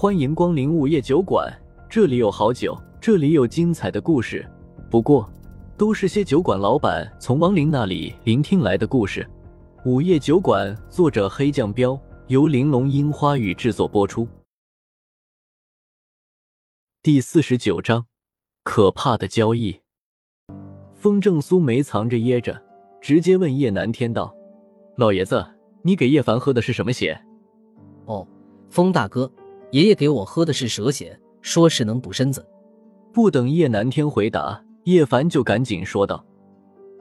欢迎光临午夜酒馆，这里有好酒，这里有精彩的故事。不过，都是些酒馆老板从亡灵那里聆听来的故事。午夜酒馆，作者黑酱标，由玲珑樱花雨制作播出。第四十九章，可怕的交易。风正苏没藏着掖着，直接问叶南天道：“老爷子，你给叶凡喝的是什么血？”“哦，风大哥。”爷爷给我喝的是蛇血，说是能补身子。不等叶南天回答，叶凡就赶紧说道：“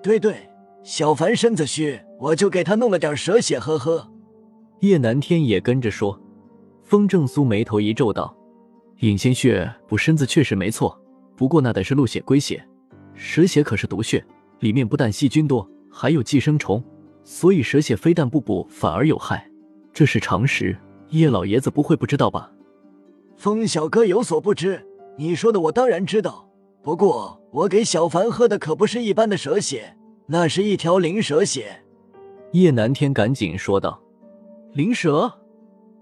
对对，小凡身子虚，我就给他弄了点蛇血喝喝。”叶南天也跟着说。风正苏眉头一皱道：“隐仙血补身子确实没错，不过那得是鹿血龟血，蛇血可是毒血，里面不但细菌多，还有寄生虫，所以蛇血非但不补，反而有害，这是常识。叶老爷子不会不知道吧？”风小哥有所不知，你说的我当然知道。不过我给小凡喝的可不是一般的蛇血，那是一条灵蛇血。叶南天赶紧说道：“灵蛇。”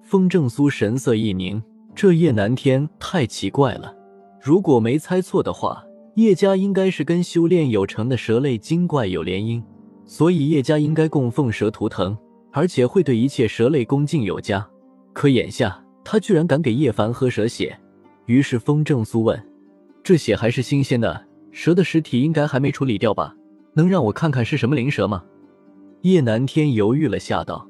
风正苏神色一凝，这叶南天太奇怪了。如果没猜错的话，叶家应该是跟修炼有成的蛇类精怪有联姻，所以叶家应该供奉蛇图腾，而且会对一切蛇类恭敬有加。可眼下……他居然敢给叶凡喝蛇血，于是风正苏问：“这血还是新鲜的，蛇的尸体应该还没处理掉吧？能让我看看是什么灵蛇吗？”叶南天犹豫了下，道：“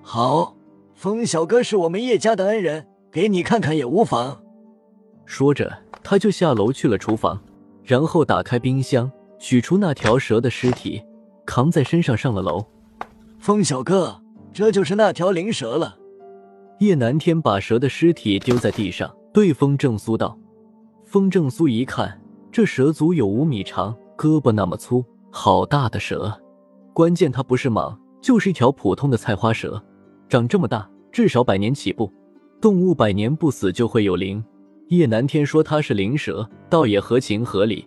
好，风小哥是我们叶家的恩人，给你看看也无妨。”说着，他就下楼去了厨房，然后打开冰箱，取出那条蛇的尸体，扛在身上上了楼。风小哥，这就是那条灵蛇了。叶南天把蛇的尸体丢在地上，对风正苏道：“风正苏一看，这蛇足有五米长，胳膊那么粗，好大的蛇！关键它不是蟒，就是一条普通的菜花蛇，长这么大，至少百年起步。动物百年不死就会有灵。叶南天说它是灵蛇，倒也合情合理。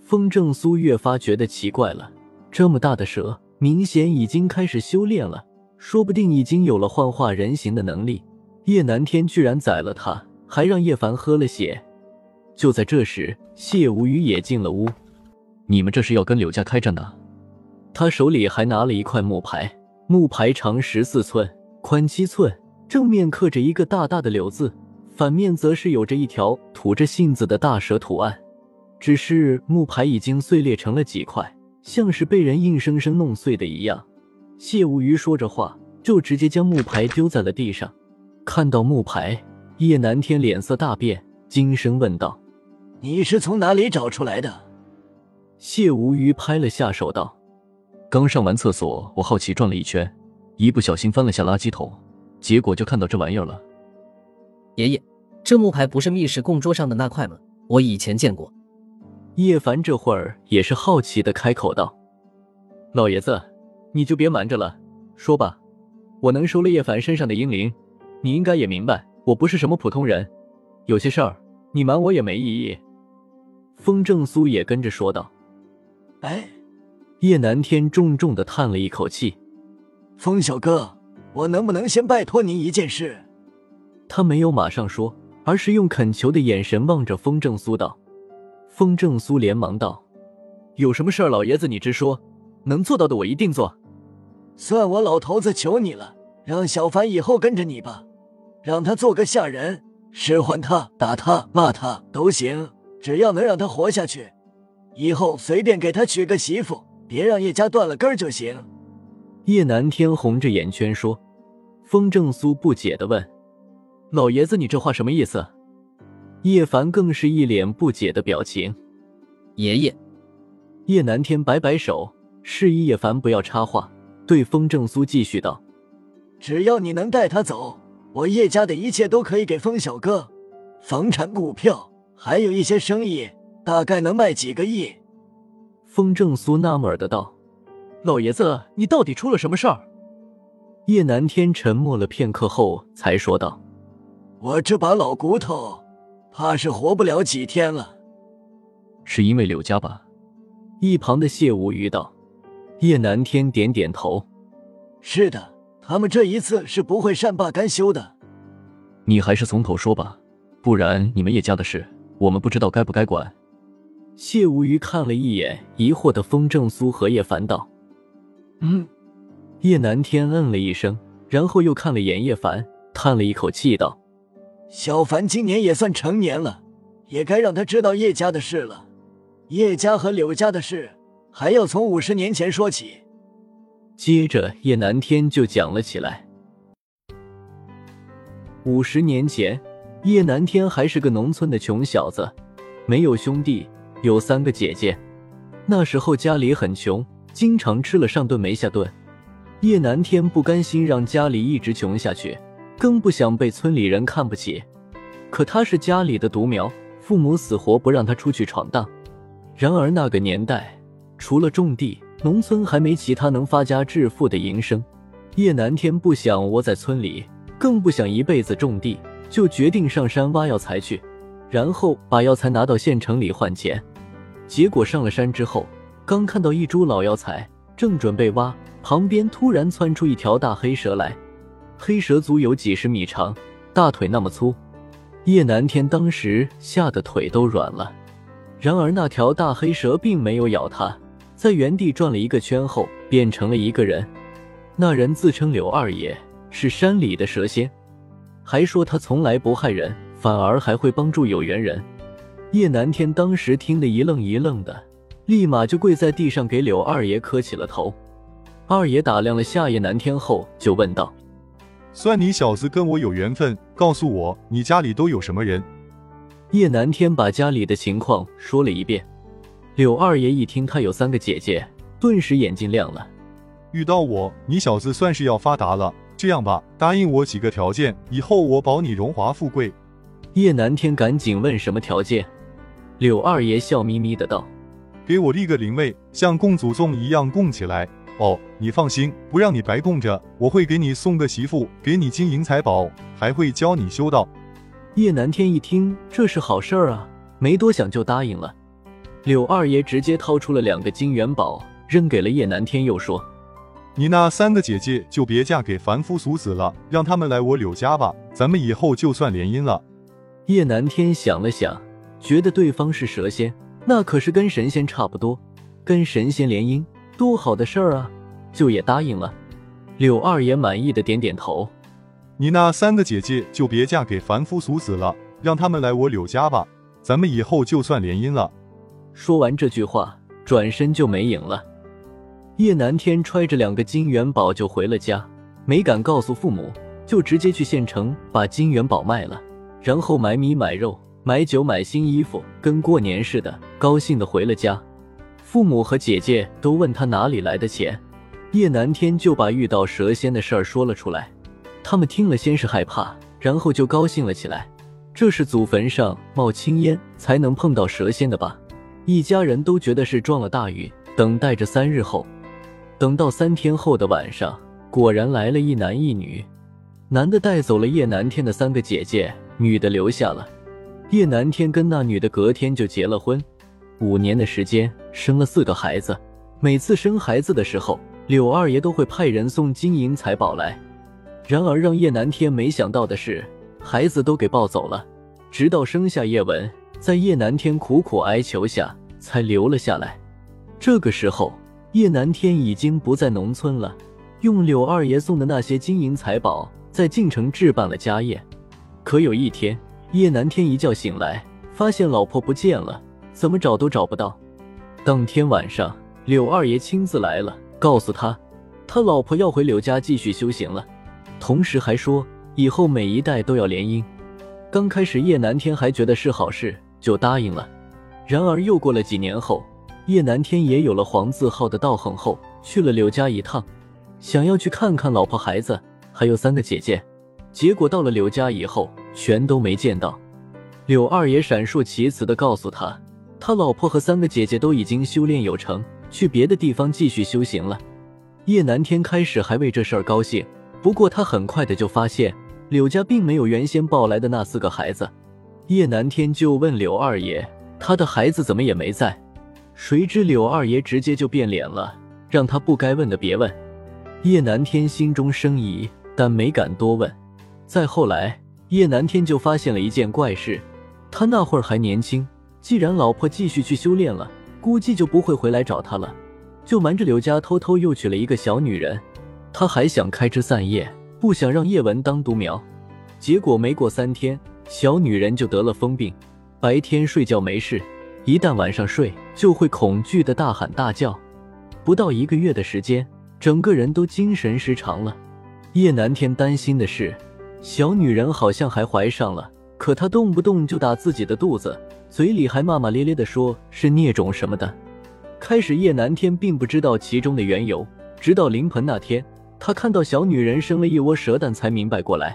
风正苏越发觉得奇怪了，这么大的蛇，明显已经开始修炼了。”说不定已经有了幻化人形的能力，叶南天居然宰了他，还让叶凡喝了血。就在这时，谢无语也进了屋。你们这是要跟柳家开战呢？他手里还拿了一块木牌，木牌长十四寸，宽七寸，正面刻着一个大大的柳字，反面则是有着一条吐着信子的大蛇图案。只是木牌已经碎裂成了几块，像是被人硬生生弄碎的一样。谢无鱼说着话，就直接将木牌丢在了地上。看到木牌，叶南天脸色大变，惊声问道：“你是从哪里找出来的？”谢无鱼拍了下手道：“刚上完厕所，我好奇转了一圈，一不小心翻了下垃圾桶，结果就看到这玩意儿了。”爷爷，这木牌不是密室供桌上的那块吗？我以前见过。叶凡这会儿也是好奇的开口道：“老爷子。”你就别瞒着了，说吧，我能收了叶凡身上的阴灵，你应该也明白，我不是什么普通人，有些事儿你瞒我也没意义。风正苏也跟着说道。哎，叶南天重重的叹了一口气。风小哥，我能不能先拜托您一件事？他没有马上说，而是用恳求的眼神望着风正苏道。风正苏连忙道：“有什么事儿，老爷子你直说，能做到的我一定做。”算我老头子求你了，让小凡以后跟着你吧，让他做个下人，使唤他、打他、骂他都行，只要能让他活下去，以后随便给他娶个媳妇，别让叶家断了根就行。叶南天红着眼圈说。风正苏不解的问：“老爷子，你这话什么意思？”叶凡更是一脸不解的表情。爷爷，叶南天摆摆手，示意叶凡不要插话。对风正苏继续道：“只要你能带他走，我叶家的一切都可以给风小哥，房产、股票，还有一些生意，大概能卖几个亿。”风正苏纳闷的道：“老爷子，你到底出了什么事儿？”叶南天沉默了片刻后才说道：“我这把老骨头，怕是活不了几天了。”是因为柳家吧？一旁的谢无虞道。叶南天点点头：“是的，他们这一次是不会善罢甘休的。”你还是从头说吧，不然你们叶家的事，我们不知道该不该管。谢无鱼看了一眼疑惑的风正苏和叶凡道：“嗯。”叶南天嗯了一声，然后又看了眼叶凡，叹了一口气道：“小凡今年也算成年了，也该让他知道叶家的事了。叶家和柳家的事，还要从五十年前说起。”接着，叶南天就讲了起来。五十年前，叶南天还是个农村的穷小子，没有兄弟。有三个姐姐，那时候家里很穷，经常吃了上顿没下顿。叶南天不甘心让家里一直穷下去，更不想被村里人看不起。可他是家里的独苗，父母死活不让他出去闯荡。然而那个年代，除了种地，农村还没其他能发家致富的营生。叶南天不想窝在村里，更不想一辈子种地，就决定上山挖药材去，然后把药材拿到县城里换钱。结果上了山之后，刚看到一株老药材，正准备挖，旁边突然窜出一条大黑蛇来。黑蛇足有几十米长，大腿那么粗，叶南天当时吓得腿都软了。然而那条大黑蛇并没有咬他，在原地转了一个圈后，变成了一个人。那人自称柳二爷，是山里的蛇仙，还说他从来不害人，反而还会帮助有缘人。叶南天当时听得一愣一愣的，立马就跪在地上给柳二爷磕起了头。二爷打量了下叶南天后，就问道：“算你小子跟我有缘分，告诉我你家里都有什么人？”叶南天把家里的情况说了一遍。柳二爷一听他有三个姐姐，顿时眼睛亮了：“遇到我，你小子算是要发达了。这样吧，答应我几个条件，以后我保你荣华富贵。”叶南天赶紧问：“什么条件？”柳二爷笑眯眯的道：“给我立个灵位，像供祖宗一样供起来。哦，你放心，不让你白供着，我会给你送个媳妇，给你金银财宝，还会教你修道。”叶南天一听，这是好事儿啊，没多想就答应了。柳二爷直接掏出了两个金元宝，扔给了叶南天，又说：“你那三个姐姐就别嫁给凡夫俗子了，让他们来我柳家吧，咱们以后就算联姻了。”叶南天想了想。觉得对方是蛇仙，那可是跟神仙差不多，跟神仙联姻，多好的事儿啊！就也答应了。柳二爷满意的点点头。你那三个姐姐就别嫁给凡夫俗子了，让他们来我柳家吧，咱们以后就算联姻了。说完这句话，转身就没影了。叶南天揣着两个金元宝就回了家，没敢告诉父母，就直接去县城把金元宝卖了，然后买米买肉。买酒买新衣服，跟过年似的，高兴的回了家。父母和姐姐都问他哪里来的钱，叶南天就把遇到蛇仙的事儿说了出来。他们听了，先是害怕，然后就高兴了起来。这是祖坟上冒青烟才能碰到蛇仙的吧？一家人都觉得是撞了大运，等待着三日后。等到三天后的晚上，果然来了一男一女，男的带走了叶南天的三个姐姐，女的留下了。叶南天跟那女的隔天就结了婚，五年的时间生了四个孩子。每次生孩子的时候，柳二爷都会派人送金银财宝来。然而让叶南天没想到的是，孩子都给抱走了。直到生下叶文，在叶南天苦苦哀求下，才留了下来。这个时候，叶南天已经不在农村了，用柳二爷送的那些金银财宝，在晋城置办了家业。可有一天，叶南天一觉醒来，发现老婆不见了，怎么找都找不到。当天晚上，柳二爷亲自来了，告诉他，他老婆要回柳家继续修行了，同时还说以后每一代都要联姻。刚开始叶南天还觉得是好事，就答应了。然而又过了几年后，叶南天也有了黄字号的道行后，去了柳家一趟，想要去看看老婆孩子，还有三个姐姐。结果到了柳家以后，全都没见到。柳二爷闪烁其词的告诉他，他老婆和三个姐姐都已经修炼有成，去别的地方继续修行了。叶南天开始还为这事儿高兴，不过他很快的就发现柳家并没有原先抱来的那四个孩子。叶南天就问柳二爷，他的孩子怎么也没在？谁知柳二爷直接就变脸了，让他不该问的别问。叶南天心中生疑，但没敢多问。再后来，叶南天就发现了一件怪事：他那会儿还年轻，既然老婆继续去修炼了，估计就不会回来找他了，就瞒着柳家偷偷又娶了一个小女人。他还想开枝散叶，不想让叶文当独苗。结果没过三天，小女人就得了疯病，白天睡觉没事，一旦晚上睡就会恐惧的大喊大叫。不到一个月的时间，整个人都精神失常了。叶南天担心的是。小女人好像还怀上了，可她动不动就打自己的肚子，嘴里还骂骂咧咧的说是孽种什么的。开始叶南天并不知道其中的缘由，直到临盆那天，他看到小女人生了一窝蛇蛋，才明白过来。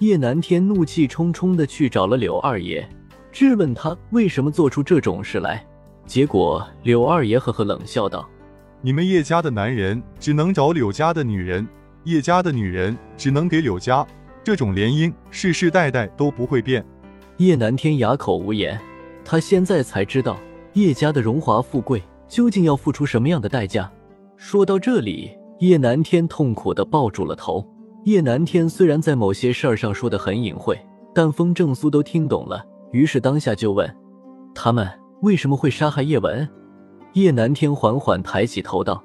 叶南天怒气冲冲的去找了柳二爷，质问他为什么做出这种事来。结果柳二爷呵呵冷笑道：“你们叶家的男人只能找柳家的女人，叶家的女人只能给柳家。”这种联姻世世代代都不会变。叶南天哑口无言，他现在才知道叶家的荣华富贵究竟要付出什么样的代价。说到这里，叶南天痛苦的抱住了头。叶南天虽然在某些事儿上说的很隐晦，但风正苏都听懂了，于是当下就问：“他们为什么会杀害叶文？”叶南天缓缓抬起头道：“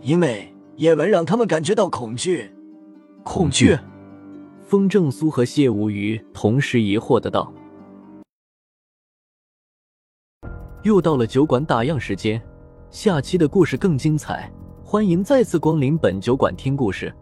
因为叶文让他们感觉到恐惧，恐惧。”风正苏和谢无鱼同时疑惑的道：“又到了酒馆打烊时间，下期的故事更精彩，欢迎再次光临本酒馆听故事。”